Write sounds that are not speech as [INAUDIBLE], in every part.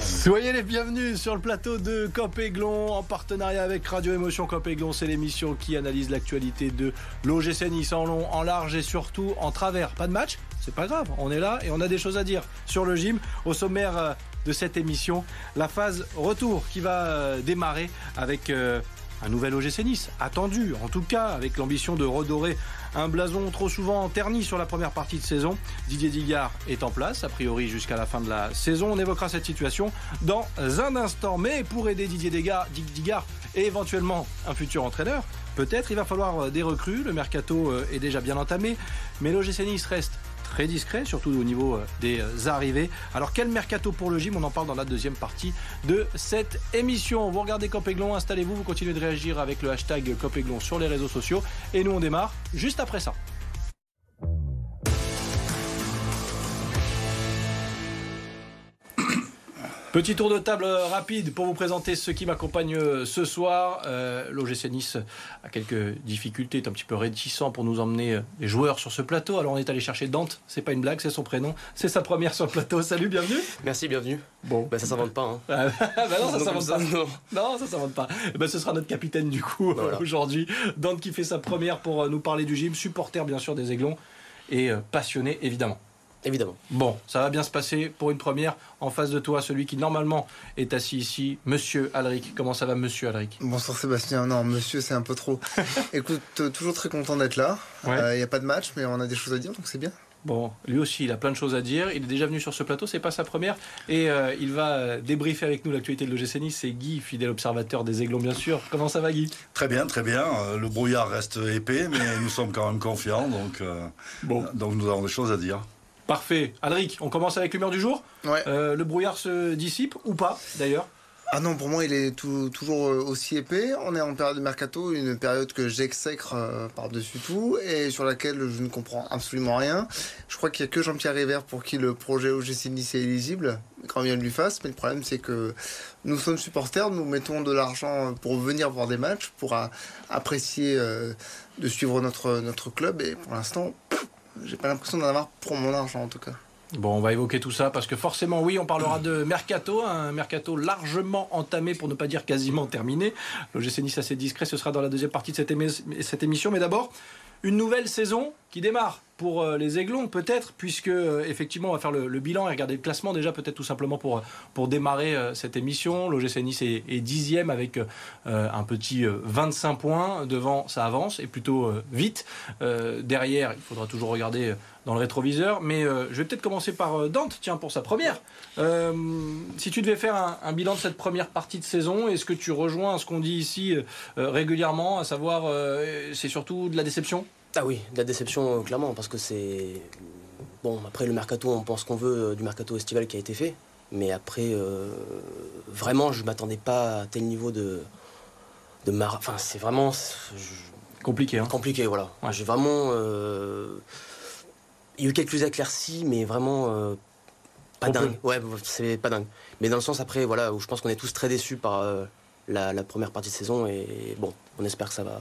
Soyez les bienvenus sur le plateau de Copéglon en partenariat avec Radio Émotion Copéglon. C'est l'émission qui analyse l'actualité de l'OGC Nice en long, en large et surtout en travers. Pas de match C'est pas grave, on est là et on a des choses à dire sur le gym. Au sommaire euh, de cette émission, la phase retour qui va euh, démarrer avec euh, un nouvel OGC Nice, attendu en tout cas, avec l'ambition de redorer un blason trop souvent terni sur la première partie de saison. Didier Digard est en place, a priori jusqu'à la fin de la saison. On évoquera cette situation dans un instant. Mais pour aider Didier Digard et éventuellement un futur entraîneur, peut-être il va falloir des recrues. Le mercato euh, est déjà bien entamé, mais l'OGC Nice reste très discret, surtout au niveau euh, des euh, arrivées. Alors quel mercato pour le gym? On en parle dans la deuxième partie de cette émission. Vous regardez Copéglon, installez-vous, vous continuez de réagir avec le hashtag Copéglon sur les réseaux sociaux. Et nous on démarre juste après ça. Petit tour de table rapide pour vous présenter ceux qui m'accompagnent euh, ce soir. Euh, L'OGC Nice a quelques difficultés, est un petit peu réticent pour nous emmener euh, les joueurs sur ce plateau. Alors on est allé chercher Dante, c'est pas une blague, c'est son prénom, c'est sa première sur le plateau. Salut, bienvenue. Merci, bienvenue. Bon, bah, ça s'invente pas. Hein. [LAUGHS] Ah, bah non, ça [LAUGHS] s'invente pas. Non. ça s'invente pas. Bah, ce sera notre capitaine du coup bah, aujourd'hui. Dante qui fait sa première pour nous parler du gym, supporter bien sûr des Aiglons et passionné évidemment. Évidemment. Bon, ça va bien se passer pour une première. En face de toi, celui qui normalement est assis ici, Monsieur Alric. Comment ça va, Monsieur Alric? Bonsoir Sébastien. Non, Monsieur, c'est un peu trop. [LAUGHS] Écoute, euh, toujours très content d'être là. Il n'y euh, a pas de match, mais on a des choses à dire, donc c'est bien. Bon, lui aussi, il a plein de choses à dire. Il est déjà venu sur ce plateau, c'est pas sa première. Et euh, il va débriefer avec nous l'actualité de l'OGC Nice. C'est Guy, fidèle observateur des Aiglons, bien sûr. Comment ça va, Guy? Très bien, très bien. Le brouillard reste épais, mais nous sommes quand même confiants. Donc, bon. donc nous avons des choses à dire. Parfait. Alric, on commence avec l'humeur du jour. Euh, le brouillard se dissipe ou pas d'ailleurs? Ah non, pour moi, il est toujours euh, aussi épais. On est en période de mercato, une période que j'exècre euh, par-dessus tout et sur laquelle je ne comprends absolument rien. Je crois qu'il n'y a que Jean-Pierre River pour qui le projet OGC Nice est éligible, quand bien lui fasse. Mais le problème, c'est que nous sommes supporters, nous mettons de l'argent pour venir voir des matchs, pour apprécier de suivre notre, notre club. Et pour l'instant, j'ai pas l'impression d'en avoir pour mon argent en tout cas. Bon, on va évoquer tout ça parce que forcément, oui, on parlera de mercato, un mercato largement entamé, pour ne pas dire quasiment terminé. L'OGC Nice assez discret, ce sera dans la deuxième partie de cette, cette émission. Mais d'abord, une nouvelle saison qui démarre pour euh, les Aiglons, peut-être, puisque euh, effectivement on va faire le, bilan et regarder le classement déjà, peut-être tout simplement pour, pour démarrer euh, cette émission. L'OGC Nice est, dixième avec un petit 25 points. Devant, ça avance et plutôt vite. derrière, il faudra toujours regarder dans le rétroviseur. Mais je vais peut-être commencer par Dante, tiens, pour sa première. si tu devais faire un, bilan de cette première partie de saison, est-ce que tu rejoins ce qu'on dit ici régulièrement, à savoir c'est surtout de la déception? Ah oui, de la déception, euh, clairement, parce que c'est. Bon, après le mercato, on pense qu'on veut euh, du mercato estival qui a été fait. Mais après, euh, vraiment, je m'attendais pas à tel niveau de. de mar... Enfin, c'est vraiment. Compliqué, hein Compliqué, voilà. J'ai vraiment. Il y a eu quelques éclaircies, mais vraiment. pas dingue. Ouais, c'est pas dingue. Mais dans le sens après, voilà, où je pense qu'on est tous très déçus par la, la première partie de saison. Et bon, on espère que ça va,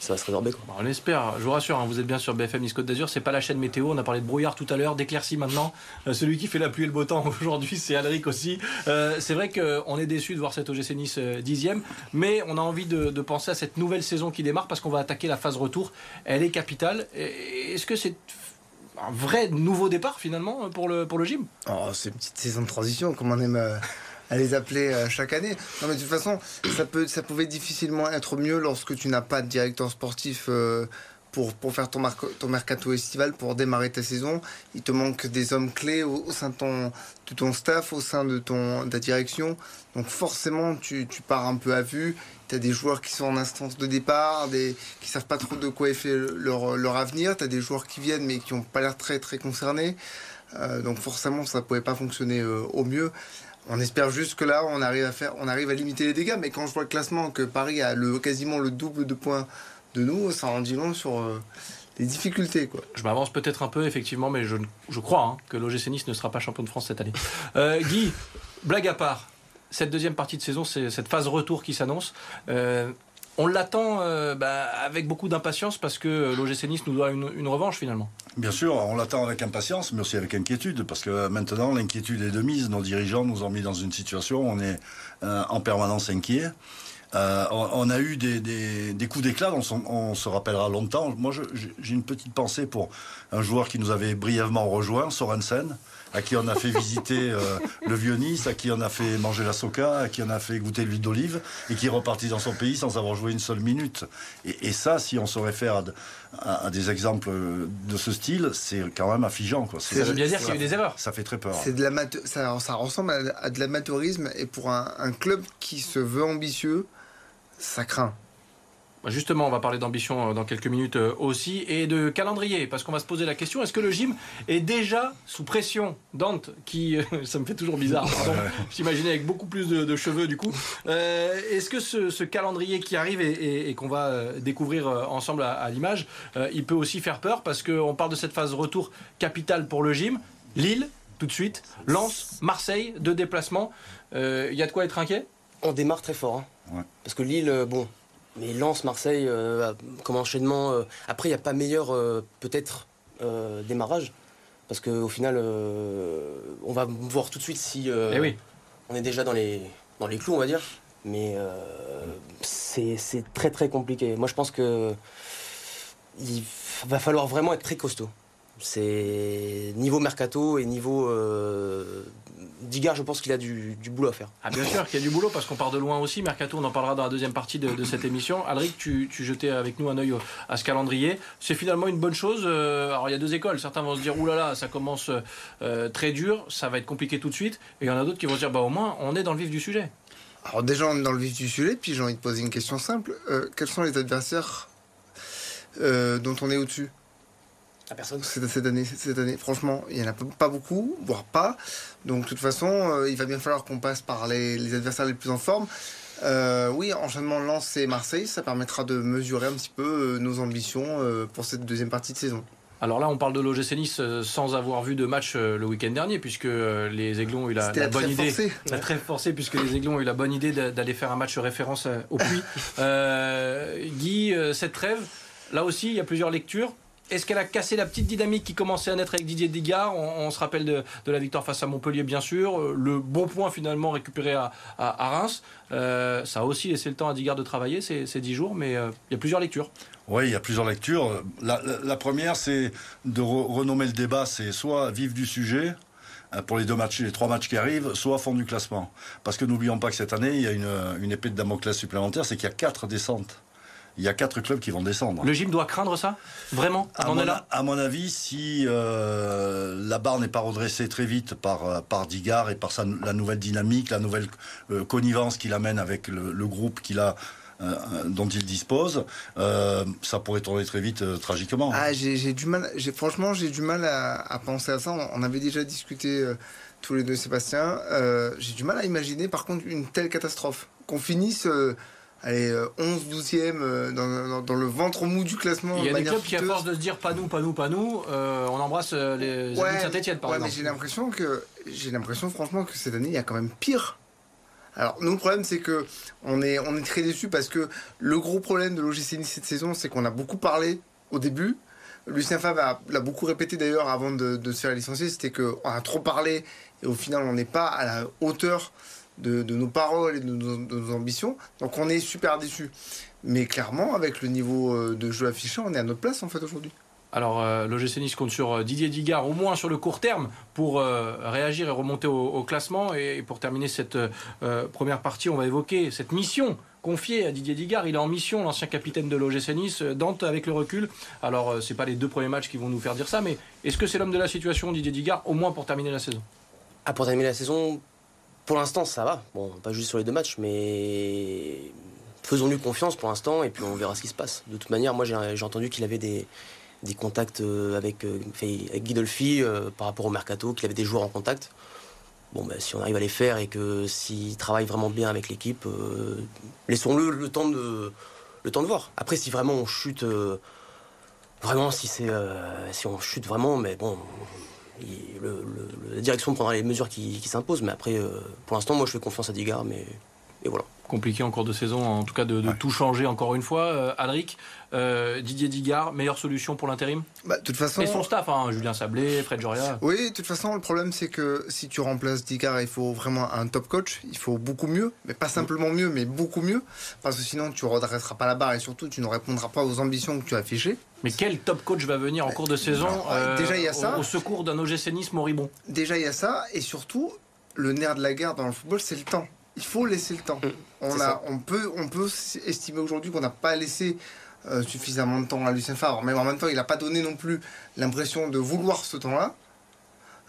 ça va se résorber. Quoi. on espère, je vous rassure, hein, vous êtes bien sur BFM Nice Côte d'Azur, c'est pas la chaîne météo, on a parlé de brouillard tout à l'heure, d'éclaircie maintenant. Euh, celui qui fait la pluie et le beau temps [LAUGHS] aujourd'hui, c'est Alric aussi. Euh, c'est vrai qu'on est déçu de voir cette OGC Nice euh, dixième, mais on a envie de, penser à cette nouvelle saison qui démarre parce qu'on va attaquer la phase retour. Elle est capitale. Est-ce que c'est un vrai nouveau départ finalement pour le, pour le gym? Oh, C'est une petite saison de transition, comme on aime à les appeler euh, chaque année. Non, mais de toute façon, ça, peut, ça pouvait difficilement être mieux lorsque tu n'as pas de directeur sportif. Euh, pour, pour, faire ton, ton mercato estival, pour démarrer ta saison. Il te manque des hommes clés au, sein de ton, de ton staff, au sein de, ton, de ta direction. Donc forcément, tu, tu pars un peu à vue. Tu as des joueurs qui sont en instance de départ, des, qui savent pas trop de quoi est fait leur, leur avenir. Tu as des joueurs qui viennent mais qui n'ont pas l'air très très concernés. Euh, donc forcément, ça ne pouvait pas fonctionner au mieux. On espère juste que là, on arrive à faire, on arrive à limiter les dégâts. Mais quand je vois le classement que Paris a le, quasiment le double de points de nous, ça en dit long sur euh, les difficultés. Quoi. Je m'avance peut-être un peu, effectivement, mais je, je crois hein, que l'OGC Nice ne sera pas champion de France cette année. [LAUGHS] Euh, Guy, blague à part, cette deuxième partie de saison, c'est cette phase retour qui s'annonce. Euh, on l'attend euh, bah, avec beaucoup d'impatience parce que l'OGC Nice nous doit une, revanche finalement. Bien sûr, on l'attend avec impatience, mais aussi avec inquiétude, parce que maintenant l'inquiétude est de mise. Nos dirigeants nous ont mis dans une situation où on est euh, en permanence inquiet. Euh, on, a eu des, coups d'éclat, on, on, se rappellera longtemps. Moi, j'ai une petite pensée pour un joueur qui nous avait brièvement rejoint, Sorensen à qui on a fait visiter euh, le vieux Nice, à qui on a fait manger la soca, à qui on a fait goûter l'huile d'olive, et qui est reparti dans son pays sans avoir joué une seule minute. Et, ça, si on se réfère à, des exemples de ce style, c'est quand même affligeant. Quoi. Ça veut bien dire qu'il y a eu des erreurs. Ça fait très peur. C'est de ça, ça, ressemble à, de l'amateurisme, et pour un club qui se veut ambitieux, ça craint. Bah, justement, on va parler d'ambition euh, dans quelques minutes euh, aussi et de calendrier, parce qu'on va se poser la question est-ce que le gym est déjà sous pression? Dante, qui, euh, [LAUGHS] ça me fait toujours bizarre, [LAUGHS] j'imaginais avec beaucoup plus de, cheveux du coup. est-ce que ce, calendrier qui arrive et, qu'on va découvrir ensemble à, l'image, il peut aussi faire peur? Parce qu'on parle de cette phase retour capitale pour le gym Lille, tout de suite, Lens, Marseille, deux déplacements. Il y a de quoi être inquiet? On démarre très fort. Hein. Parce que Lille, bon, mais Lens, Marseille, euh, comme enchaînement. Euh, après, il n'y a pas meilleur, euh, peut-être, démarrage. Parce qu'au final, on va voir tout de suite si eh on est déjà dans les, dans les clous, on va dire. Mais c'est très très compliqué. Moi, je pense que il va falloir vraiment être très costaud. C'est niveau mercato et niveau Digard, je pense qu'il a du, boulot à faire. Ah, bien sûr qu'il y a du boulot parce qu'on part de loin aussi. Mercato, on en parlera dans la deuxième partie de, cette émission. Alric, tu, jetais avec nous un œil à ce calendrier. C'est finalement une bonne chose. Euh, alors, il y a deux écoles. Certains vont se dire, oulala, là là, ça commence euh, très dur, ça va être compliqué tout de suite. Et il y en a d'autres qui vont se dire, bah, au moins, on est dans le vif du sujet. Alors, déjà, on est dans le vif du sujet. Puis, j'ai envie de poser une question simple. Euh, quels sont les adversaires dont on est au-dessus? Personne cette, année, cette année, franchement, il n'y en a pas beaucoup, voire pas. Donc, de toute façon, euh, il va bien falloir qu'on passe par les, adversaires les plus en forme. Euh, oui, enchaînement Lens et Marseille, ça permettra de mesurer un petit peu euh, nos ambitions pour cette deuxième partie de saison. Alors là, on parle de l'OGC Nice sans avoir vu de match le week-end dernier, puisque les Aiglons ont eu la, bonne idée, forcé. très forcé, puisque les Aiglons ont eu la bonne idée d'aller faire un match référence au Puy. [LAUGHS] Guy, cette trêve, là aussi, il y a plusieurs lectures. Est-ce qu'elle a cassé la petite dynamique qui commençait à naître avec Didier Digard on, se rappelle de, la victoire face à Montpellier, bien sûr. Euh, le bon point finalement récupéré à, Reims. Euh, ça a aussi laissé le temps à Digard de travailler ces, dix jours, mais euh, il y a plusieurs lectures. Oui, il y a plusieurs lectures. La, première, c'est de renommer le débat, c'est soit vivre du sujet, pour les deux matchs, les trois matchs qui arrivent, soit fond du classement. Parce que n'oublions pas que cette année, il y a une, une épée de Damoclès supplémentaire, c'est qu'il y a quatre descentes il y a quatre clubs qui vont descendre. Le gym doit craindre ça Vraiment à mon, là à mon avis, si euh, la barre n'est pas redressée très vite par, euh, par Digard et par sa, la nouvelle dynamique, la nouvelle euh, connivence qu'il amène avec le, groupe qu'il a. dont il dispose, ça pourrait tourner très vite tragiquement. Ah, j'ai du mal, franchement, j'ai du mal à, penser à ça. On avait déjà discuté tous les deux, Sébastien. j'ai du mal à imaginer, par contre, une telle catastrophe. Qu'on finisse allez, 11, 12e dans, dans, le ventre mou du classement. Il y a des clubs qui, à force de se dire pas nous, pas nous, pas nous, euh, on embrasse euh, les amis de Saint-Etienne par ouais, exemple. mais j'ai l'impression que, j'ai l'impression franchement que cette année, il y a quand même pire. Alors, nous, le problème, c'est que on est, on est très déçus parce que le gros problème de l'OGC Nice cette saison, c'est qu'on a beaucoup parlé au début. Lucien Favre l'a beaucoup répété d'ailleurs avant de, de se faire licencier, c'était qu'on a trop parlé et au final, on n'est pas à la hauteur de, nos paroles et de nos, ambitions. Donc on est super déçus. Mais clairement, avec le niveau euh, de jeu affiché, on est à notre place en fait aujourd'hui. Alors, euh, l'OGC Nice compte sur euh, Didier Digard, au moins sur le court terme, pour réagir et remonter au, classement. Et, pour terminer cette première partie, on va évoquer cette mission confiée à Didier Digard. Il est en mission, l'ancien capitaine de l'OGC Nice. Dante, avec le recul, alors c'est pas les deux premiers matchs qui vont nous faire dire ça, mais est-ce que c'est l'homme de la situation, Didier Digard, au moins pour terminer la saison? Ah, Pour terminer la saison, pour l'instant, ça va. Bon, pas juste sur les deux matchs, mais faisons-lui confiance pour l'instant et puis on verra ce qui se passe. De toute manière, moi j'ai entendu qu'il avait des, contacts euh, avec, euh, avec Guy Dolphy euh, par rapport au mercato, qu'il avait des joueurs en contact. Bon, ben, si on arrive à les faire et que s'il travaille vraiment bien avec l'équipe, laissons-le le temps de le temps de voir. Après, si vraiment on chute, vraiment si c'est si on chute vraiment, mais bon, la direction prendra les mesures qui, s'imposent. Mais après, euh, pour l'instant, moi, je fais confiance à Digard. Mais et voilà. compliqué en cours de saison, en tout cas de, de tout changer encore une fois. Euh, Alric, euh, Didier Digard, meilleure solution pour l'intérim? Bah, de toute façon. Et son staff, hein, Julien Sablé, Fred Joria. Oui, de toute façon, le problème, c'est que si tu remplaces Digard, il faut vraiment un top coach. Il faut beaucoup mieux, mais pas simplement mieux, mais beaucoup mieux. Parce que sinon, tu ne redresseras pas la barre et surtout, tu ne répondras pas aux ambitions que tu as affichées. Mais quel top coach va venir en cours de saison Alors, déjà, il y a au- ça. au, secours d'un OGC Nice moribond? Déjà, il y a ça. Et surtout, le nerf de la guerre dans le football, c'est le temps. Il faut laisser le temps. On, c'est a, ça. on, peut, on peut estimer aujourd'hui qu'on n'a pas laissé euh, suffisamment de temps à Lucien Favre. Mais en même temps, il n'a pas donné non plus l'impression de vouloir ce temps-là.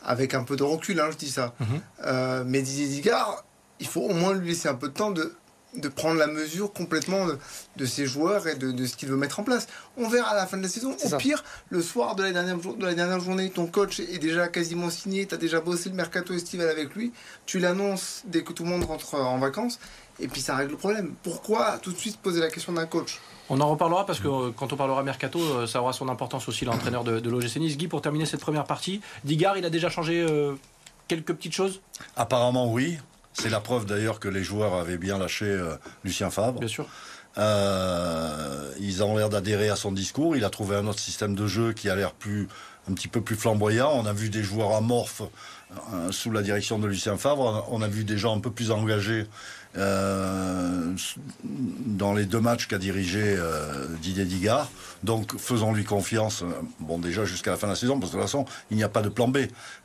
Avec un peu de recul, hein, je dis ça. Mhm. Euh, mais Didier Digard, il faut au moins lui laisser un peu de temps de, de prendre la mesure complètement de, de ses joueurs et de, de ce qu'il veut mettre en place. On verra à la fin de la saison. Au ça. pire, le soir de la, dernière, de la dernière journée, ton coach est déjà quasiment signé, tu as déjà bossé le mercato estival avec lui, tu l'annonces dès que tout le monde rentre en vacances, et puis ça règle le problème. Pourquoi tout de suite poser la question d'un coach? On en reparlera parce que euh, quand on parlera mercato, euh, ça aura son importance aussi l'entraîneur de, de l'OGC Nice. Guy, pour terminer cette première partie, Digard, il a déjà changé euh, quelques petites choses, Apparemment, oui. C'est la preuve d'ailleurs que les joueurs avaient bien lâché euh, Lucien Favre. bien sûr. Euh, ils ont l'air d'adhérer à son discours. Il a trouvé un autre système de jeu qui a l'air plus, un petit peu plus flamboyant. On a vu des joueurs amorphes euh, sous la direction de Lucien Favre. On a vu des gens un peu plus engagés euh, dans les deux matchs qu'a dirigé euh, Didier Digard. Donc faisons-lui confiance. euh, Bon, déjà jusqu'à la fin de la saison, parce que de toute façon, il n'y a pas de plan B.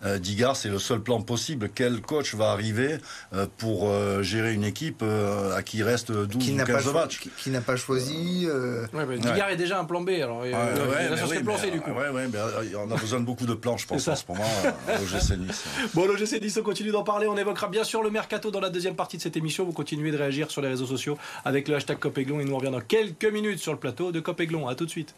Euh, Digard, c'est le seul plan possible. Quel coach va arriver euh, pour euh, gérer une équipe euh, à qui il reste 12 Qui ou n'a pas, 15 cho- matchs qui, qui n'a pas choisi euh, Ouais, bah, Digard est déjà un plan B, alors euh, Ouais, ouais, il mais reste sur oui, quel plan mais, C du coup. ouais, ouais, mais, euh, on a besoin de beaucoup de plans, je pense, ça. en ce moment, euh, au GC Nice. [LAUGHS] Bon, l'OGC Nice, on continue d'en parler. On évoquera bien sûr le mercato dans la deuxième partie de cette émission. Vous continuez de réagir sur les réseaux sociaux avec le hashtag Copéglon et nous on revient dans quelques minutes sur le plateau de Copéglon. À tout de suite.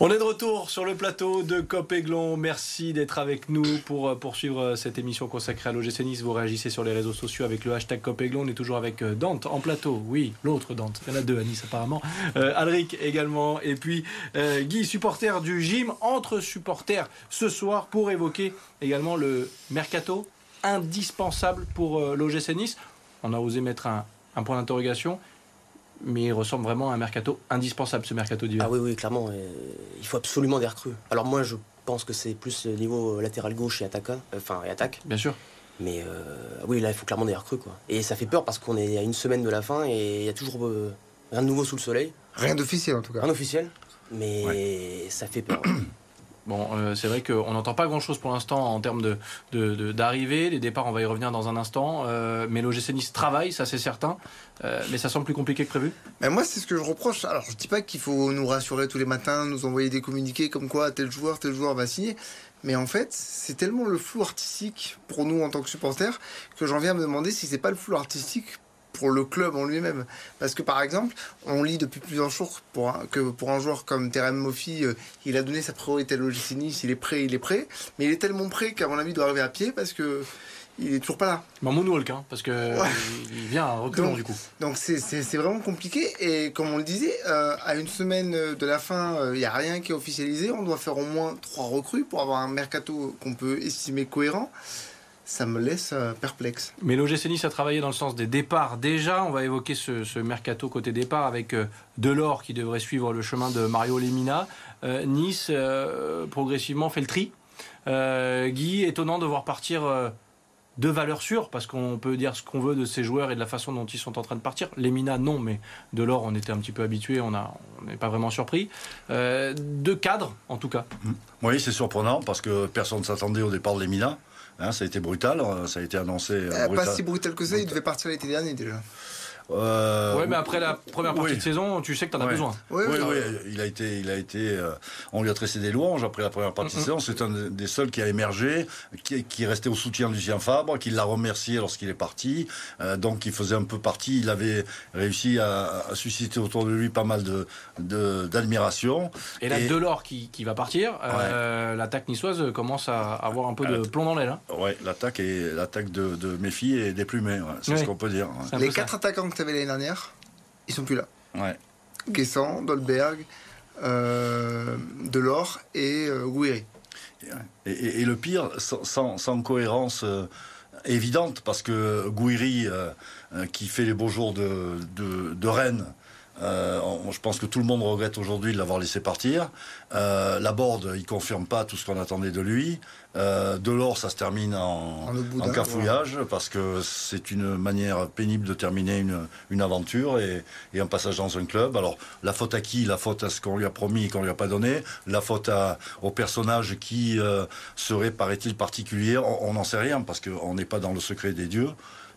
On est de retour sur le plateau de Copéglon. Merci d'être avec nous pour euh, poursuivre euh, cette émission consacrée à l'OGC Nice. Vous réagissez sur les réseaux sociaux avec le hashtag Copéglon. On est toujours avec euh, Dante en plateau. Oui, l'autre Dante. Il y en a deux à Nice apparemment. Alric également. Et puis Guy, supporter du gym, entre supporters ce soir pour évoquer également le mercato indispensable pour euh, l'OGC Nice. On a osé mettre un point d'interrogation. Mais il ressemble vraiment à un mercato indispensable, ce mercato d'hiver. Ah oui, oui, clairement. euh, il faut absolument des recrues. Alors moi, je pense que c'est plus niveau latéral gauche et attaquant, euh, enfin et attaque. Bien sûr. Mais euh, oui, là, il faut clairement des recrues, quoi. Et ça fait peur parce qu'on est à une semaine de la fin et il y a toujours euh, rien de nouveau sous le soleil, Rien d'officiel en tout cas. rien d'officiel. Mais ça fait peur. Bon, euh, c'est vrai qu'on n'entend pas grand-chose pour l'instant en termes de, d'arrivée. Les départs, on va y revenir dans un instant. Euh, mais l'OGC Nice travaille, ça c'est certain. Euh, mais ça semble plus compliqué que prévu. Mais moi, c'est ce que je reproche. Alors, je dis pas qu'il faut nous rassurer tous les matins, nous envoyer des communiqués comme quoi tel joueur, tel joueur va signer. Mais en fait, c'est tellement le flou artistique pour nous en tant que supporters que j'en viens à me demander si c'est pas le flou artistique pour le club en lui-même. Parce que par exemple, on lit depuis plusieurs jours pour un- que pour un joueur comme Terem Moffi, euh, il a donné sa priorité à l'OGC Nice, il est prêt, il est prêt. Mais il est tellement prêt qu'à mon avis, il doit arriver à pied parce que il est toujours pas là. Mais en moonwalk, hein, parce que il il vient à reculons du coup. Donc c'est- vraiment compliqué et comme on le disait, euh, à une semaine de la fin, il n'y a rien qui est officialisé. On doit faire au moins trois recrues pour avoir un mercato qu'on peut estimer cohérent. Ça me laisse euh, perplexe. Mais l'OGC Nice a travaillé dans le sens des départs déjà. On va évoquer ce, ce mercato côté départ avec euh, Delors qui devrait suivre le chemin de Mario Lemina. Euh, nice euh, progressivement fait le tri. Euh, Guy, étonnant de voir partir euh, deux valeurs sûres, parce qu'on peut dire ce qu'on veut de ces joueurs et de la façon dont ils sont en train de partir. Lemina, non, mais Delors, on était un petit peu habitué, on n'est pas vraiment surpris. Euh, deux cadres, en tout cas. Oui, c'est surprenant parce que personne ne s'attendait au départ de l'Emina. Hein, ça a été brutal, euh, ça a été annoncé. euh, Euh, brutal. pas si brutal que ça, il devait partir l'été dernier déjà. Euh, ouais, mais après la première partie oui. de saison, tu sais que tu en as Ouais. besoin. Oui, Oui, oui, oui, il a été, il a été, euh, on lui a tressé des louanges après la première partie de saison. C'est un des seuls qui a émergé, qui, qui est resté au soutien de Lucien Fabre, qui l'a remercié lorsqu'il est parti. Euh, donc, il faisait un peu partie. Il avait réussi à, à susciter autour de lui pas mal de d'admiration. Et là, Et- Delors qui, qui va partir, euh, l'attaque niçoise commence à avoir un peu de plomb dans l'aile. hein. Ouais, l'attaque est l'attaque de, de Méfi est déplumée. ouais. C'est ce qu'on peut dire. Les quatre attaquants que tu avais l'année dernière, ils sont plus là. Ouais. Guessant, Dolberg, euh, Delors et euh, Gouiri. Et, et, le pire, sans, sans, cohérence euh, évidente, parce que Gouiri, euh, euh, qui fait les beaux jours de, de, de Rennes, euh, je pense que tout le monde regrette aujourd'hui de l'avoir laissé partir. Euh, la board, il confirme pas tout ce qu'on attendait de lui. Euh, Delors, ça se termine en, en, en cafouillage ouais. parce que c'est une manière pénible de terminer une, une aventure et, et, un passage dans un club. Alors, la faute à qui? La faute à ce qu'on lui a promis et qu'on lui a pas donné? La faute à, au personnage qui euh, serait, paraît-il, particulier? On n'en sait rien parce qu'on n'est pas dans le secret des dieux.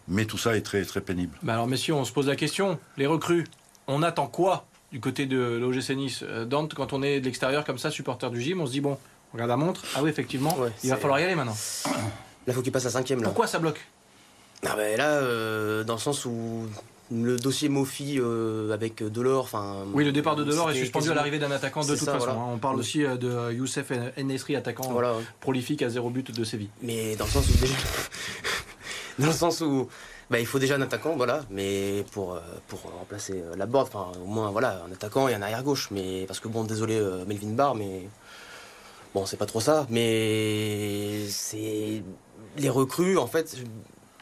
Mais tout ça est très, très pénible. Bah alors, messieurs, on se pose la question. Les recrues, on attend quoi du côté de l'OGC Nice Dante, quand on est de l'extérieur comme ça, supporter du gym, on se dit bon, on regarde la montre, ah oui, effectivement, ouais, il va falloir y aller maintenant. Là, faut qu'il passe à cinquième. Là. Pourquoi ça bloque? Ah ben Là, euh, dans le sens où le dossier Mofi euh, avec Delors. Enfin, oui, le départ de Delors est suspendu à l'arrivée d'un attaquant de toute ça, façon. Voilà. Hein. On parle oui. aussi de Youssef Enesri, attaquant voilà, ouais. prolifique à zéro but de Séville. Mais dans le sens où déjà, [LAUGHS] dans le sens où bah, il faut déjà un attaquant, voilà, mais pour, pour remplacer la board, enfin au moins voilà, un attaquant et un arrière gauche, mais parce que bon, désolé euh, Melvin Barr, mais bon, c'est pas trop ça, mais c'est les recrues en fait,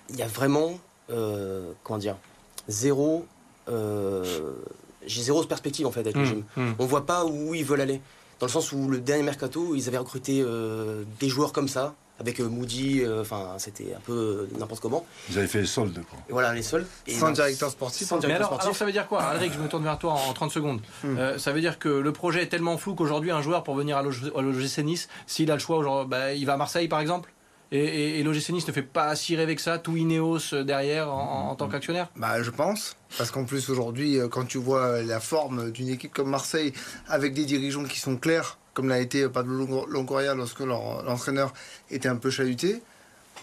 il y a vraiment euh, comment dire, zéro, euh, j'ai zéro perspective en fait avec mmh, le gym. Mmh. On voit pas où ils veulent aller, dans le sens où le dernier mercato, ils avaient recruté euh, des joueurs comme ça avec euh, Moody, enfin euh, c'était un peu euh, n'importe comment. Vous avez fait les soldes quoi. Et voilà les soldes. Et sans directeur sportif. Sans directeur mais alors, sportif. alors, ça veut dire quoi Alric, je me tourne vers toi en 30 secondes. Hmm. Euh, ça veut dire que le projet est tellement flou qu'aujourd'hui un joueur pour venir à l'OGC Nice, s'il a le choix, genre, bah, il va à Marseille par exemple et, et, et l'OGC Nice ne fait pas si rêver que ça, tout Ineos derrière en, en tant qu'actionnaire? Bah, Je pense. Parce qu'en plus aujourd'hui, quand tu vois la forme d'une équipe comme Marseille, avec des dirigeants qui sont clairs, comme l'a été Pablo Longoria lorsque l'entraîneur était un peu chahuté,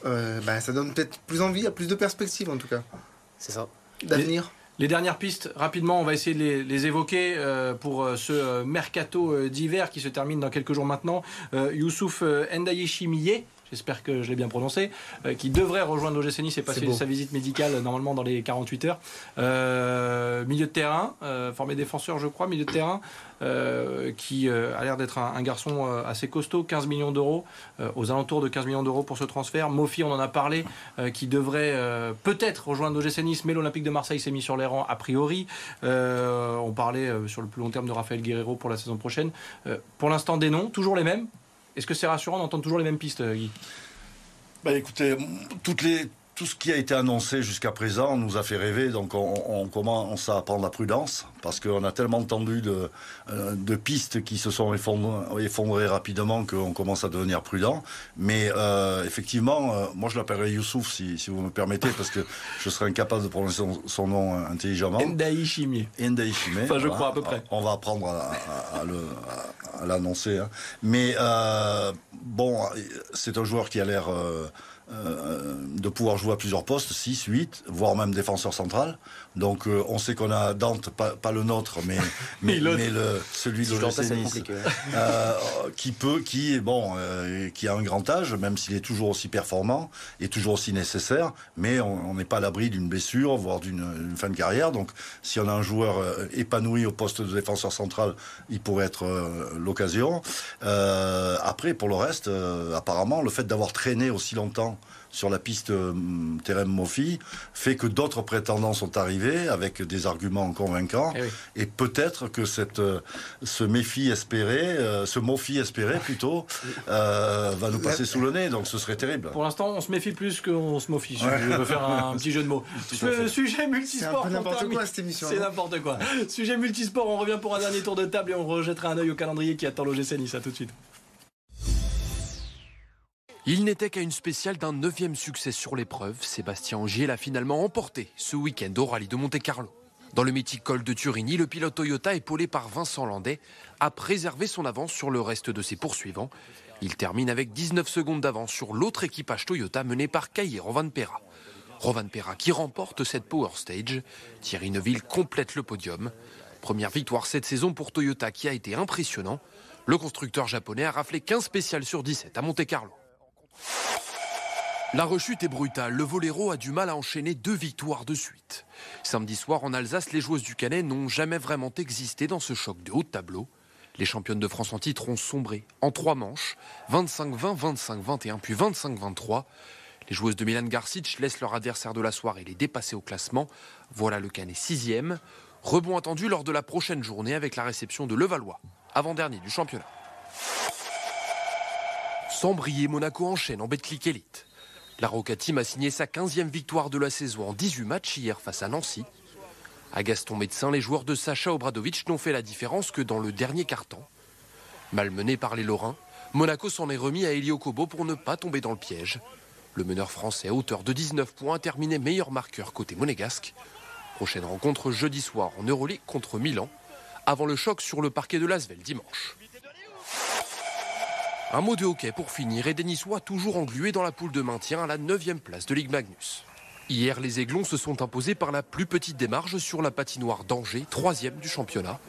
euh, bah, ça donne peut-être plus envie, plus de perspectives en tout cas. C'est ça. D'avenir. Les, les, dernières pistes, rapidement, on va essayer de les, les évoquer euh, pour euh, ce mercato d'hiver qui se termine dans quelques jours maintenant. Youssouf Ndayishi Miye, j'espère que je l'ai bien prononcé, euh, qui devrait rejoindre l'OGC Nice et passer sa visite médicale normalement dans les 48 heures. Euh, milieu de terrain, euh, formé défenseur je crois, milieu de terrain, euh, qui a l'air d'être un, un, garçon assez costaud, 15 millions d'euros, aux alentours de 15 millions d'euros pour ce transfert. Mofi, on en a parlé, qui devrait peut-être rejoindre l'OGC Nice, mais l'Olympique de Marseille s'est mis sur les rangs a priori. on parlait sur le plus long terme de Raphaël Guerrero pour la saison prochaine. pour l'instant des noms, toujours les mêmes, est-ce que c'est rassurant d'entendre toujours les mêmes pistes, Guy? Bah, Écoutez, toutes les, tout ce qui a été annoncé jusqu'à présent nous a fait rêver, donc on, on, commence à prendre la prudence, parce qu'on a tellement entendu de, euh, de, pistes qui se sont effondrées, effondrées rapidement qu'on commence à devenir prudent. Mais euh, effectivement, euh, moi je l'appellerai Youssouf, si, si, vous me permettez, parce que je serais incapable de prononcer son, son nom intelligemment. Ndaï Chimé. Ndaï Chimé. Enfin, je voilà. crois à peu près. On va apprendre à, à, à l'annoncer. Hein. Mais euh, bon, c'est un joueur qui a l'air euh, de pouvoir jouer à plusieurs postes, 6, 8, voire même défenseur central. Donc euh, on sait qu'on a Dante, pas, pas, le nôtre, mais, [LAUGHS] mais, mais le, celui de l'OGC Nice, euh, qui peut, qui est bon, euh, qui a un grand âge, même s'il est toujours aussi performant et toujours aussi nécessaire, mais on n'est pas à l'abri d'une blessure, voire d'une fin de carrière. Donc si on a un joueur épanoui au poste de défenseur central, il pourrait être l'occasion. après, pour le reste, apparemment, le fait d'avoir traîné aussi longtemps sur la piste euh, Terem Mofi fait que d'autres prétendants sont arrivés avec des arguments convaincants. Et, oui. et peut-être que cette, euh, ce méfi espéré, euh, ce Mofi espéré plutôt, [LAUGHS] euh, va nous passer sous le nez. Donc ce serait terrible. Pour l'instant, on se méfie plus qu'on se mofie. Ouais. Je veux faire un, un petit jeu de mots. [LAUGHS] Le sujet multisport. C'est n'importe quoi cette émission. C'est n'importe quoi. sujet multisport. On revient pour un dernier tour de table et on rejettera un œil au calendrier qui attend l'OGC Nice. À tout de suite. Il n'était qu'à une spéciale d'un neuvième succès sur l'épreuve. Sébastien Angier l'a finalement emporté ce week-end au rallye de Monte-Carlo. Dans le mythique col de Turini, le pilote Toyota, épaulé par Vincent Landais, a préservé son avance sur le reste de ses poursuivants. Il termine avec 19 secondes d'avance sur l'autre équipage Toyota mené par Kaye Rovanpera. Rovanpera qui remporte cette Power Stage. Thierry Neuville complète le podium. Première victoire cette saison pour Toyota qui a été impressionnant. Le constructeur japonais a raflé 15 spéciales sur 17 à Monte-Carlo. La rechute est brutale. Le Voléro a du mal à enchaîner deux victoires de suite. Samedi soir en Alsace, les joueuses du Canet n'ont jamais vraiment existé dans ce choc de haut de tableau. Les championnes de France en titre ont sombré en trois manches, 25-20, 25-21, puis 25-23. Les joueuses de Milan Garcic laissent leur adversaire de la soirée les dépasser au classement. Voilà le Canet sixième. Rebond attendu lors de la prochaine journée avec la réception de Levallois, avant-dernier du championnat. Sans briller, Monaco enchaîne en Betclic Elite. La Roca a signé sa 15e victoire de la saison en 18 matchs hier face à Nancy. À Gaston Médecin, les joueurs de Sacha Obradovic n'ont fait la différence que dans le dernier quart-temps. Malmené par les Lorrains, Monaco s'en est remis à Elio Kobo pour ne pas tomber dans le piège. Le meneur français à hauteur de 19 points a terminé meilleur marqueur côté monégasque. Prochaine rencontre jeudi soir en Euroleague contre Milan, avant le choc sur le parquet de Lasvel dimanche. Un mot de hockey pour finir et des Niçois toujours englués dans la poule de maintien à la 9 place de Ligue Magnus. Hier, les Aiglons se sont imposés par la plus petite démarche sur la patinoire d'Angers, troisième du championnat.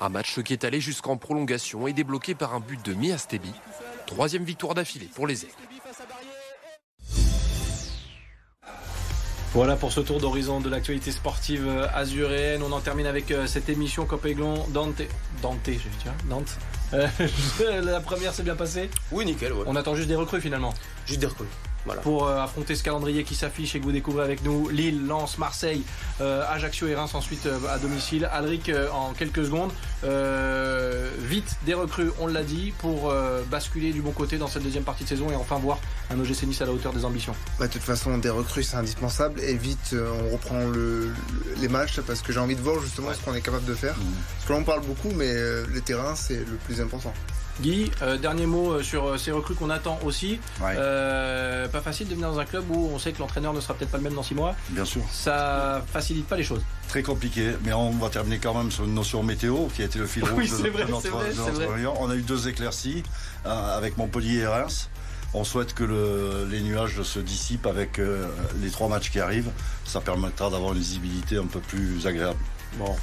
Un match qui est allé jusqu'en prolongation et débloqué par un but de Miastebi. Troisième victoire d'affilée pour les Aigles. Voilà pour ce tour d'horizon de l'actualité sportive euh, azuréenne. On en termine avec euh, cette émission Copéglon Dante. Dante, je dire. Dante. Euh, [LAUGHS] la première s'est bien passée. Oui, nickel. Ouais. On attend juste des recrues finalement. Juste des recrues. Voilà. Pour euh, affronter ce calendrier qui s'affiche et que vous découvrez avec nous Lille, Lens, Marseille, euh, Ajaccio et Reims ensuite euh, à domicile. Alric euh, en quelques secondes. Euh, vite des recrues, on l'a dit, pour euh, basculer du bon côté dans cette deuxième partie de saison et enfin voir un OGC Nice à la hauteur des ambitions. Bah, de toute façon, des recrues, c'est indispensable. Et vite, euh, on reprend le- le- les matchs parce que j'ai envie de voir justement ce qu'on est capable de faire. Parce que là, on parle beaucoup, mais euh, les terrains, c'est le plus important. Guy, euh, dernier mot euh, sur euh, ces recrues qu'on attend aussi. Ouais. Euh, pas facile de venir dans un club où on sait que l'entraîneur ne sera peut-être pas le même dans six mois. Bien sûr. Ça facilite pas les choses. Très compliqué, mais on va terminer quand même sur une notion météo qui a été le fil [LAUGHS] rouge Oui, de, vrai, de notre, vrai, de notre vrai. On a eu deux éclaircies euh, avec Montpellier et Reims. On souhaite que le- les nuages se dissipent avec les trois matchs qui arrivent. Ça permettra d'avoir une visibilité un peu plus agréable. Bon,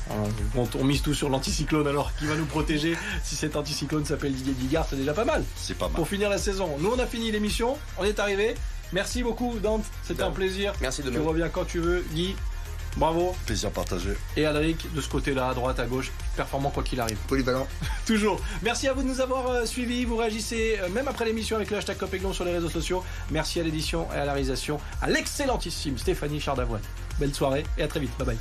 on, on mise tout sur l'anticyclone alors qui va nous protéger. Si cet anticyclone s'appelle Didier Digard, c'est déjà pas mal. C'est pas mal. Pour finir la saison, nous on a fini l'émission, on est arrivé. Merci beaucoup Dante, c'était un plaisir. Merci de Tu reviens quand tu veux. Guy, bravo. Plaisir partagé. Et Alric, de ce côté-là, à droite, à gauche, performant quoi qu'il arrive. Polyvalent. [LAUGHS] Toujours. Merci à vous de nous avoir euh, suivis. Vous réagissez euh, même après l'émission avec le hashtag Copéglon sur les réseaux sociaux. Merci à l'édition et à la réalisation, à l'excellentissime Stéphanie Chardavoine. Belle soirée et à très vite. Bye bye.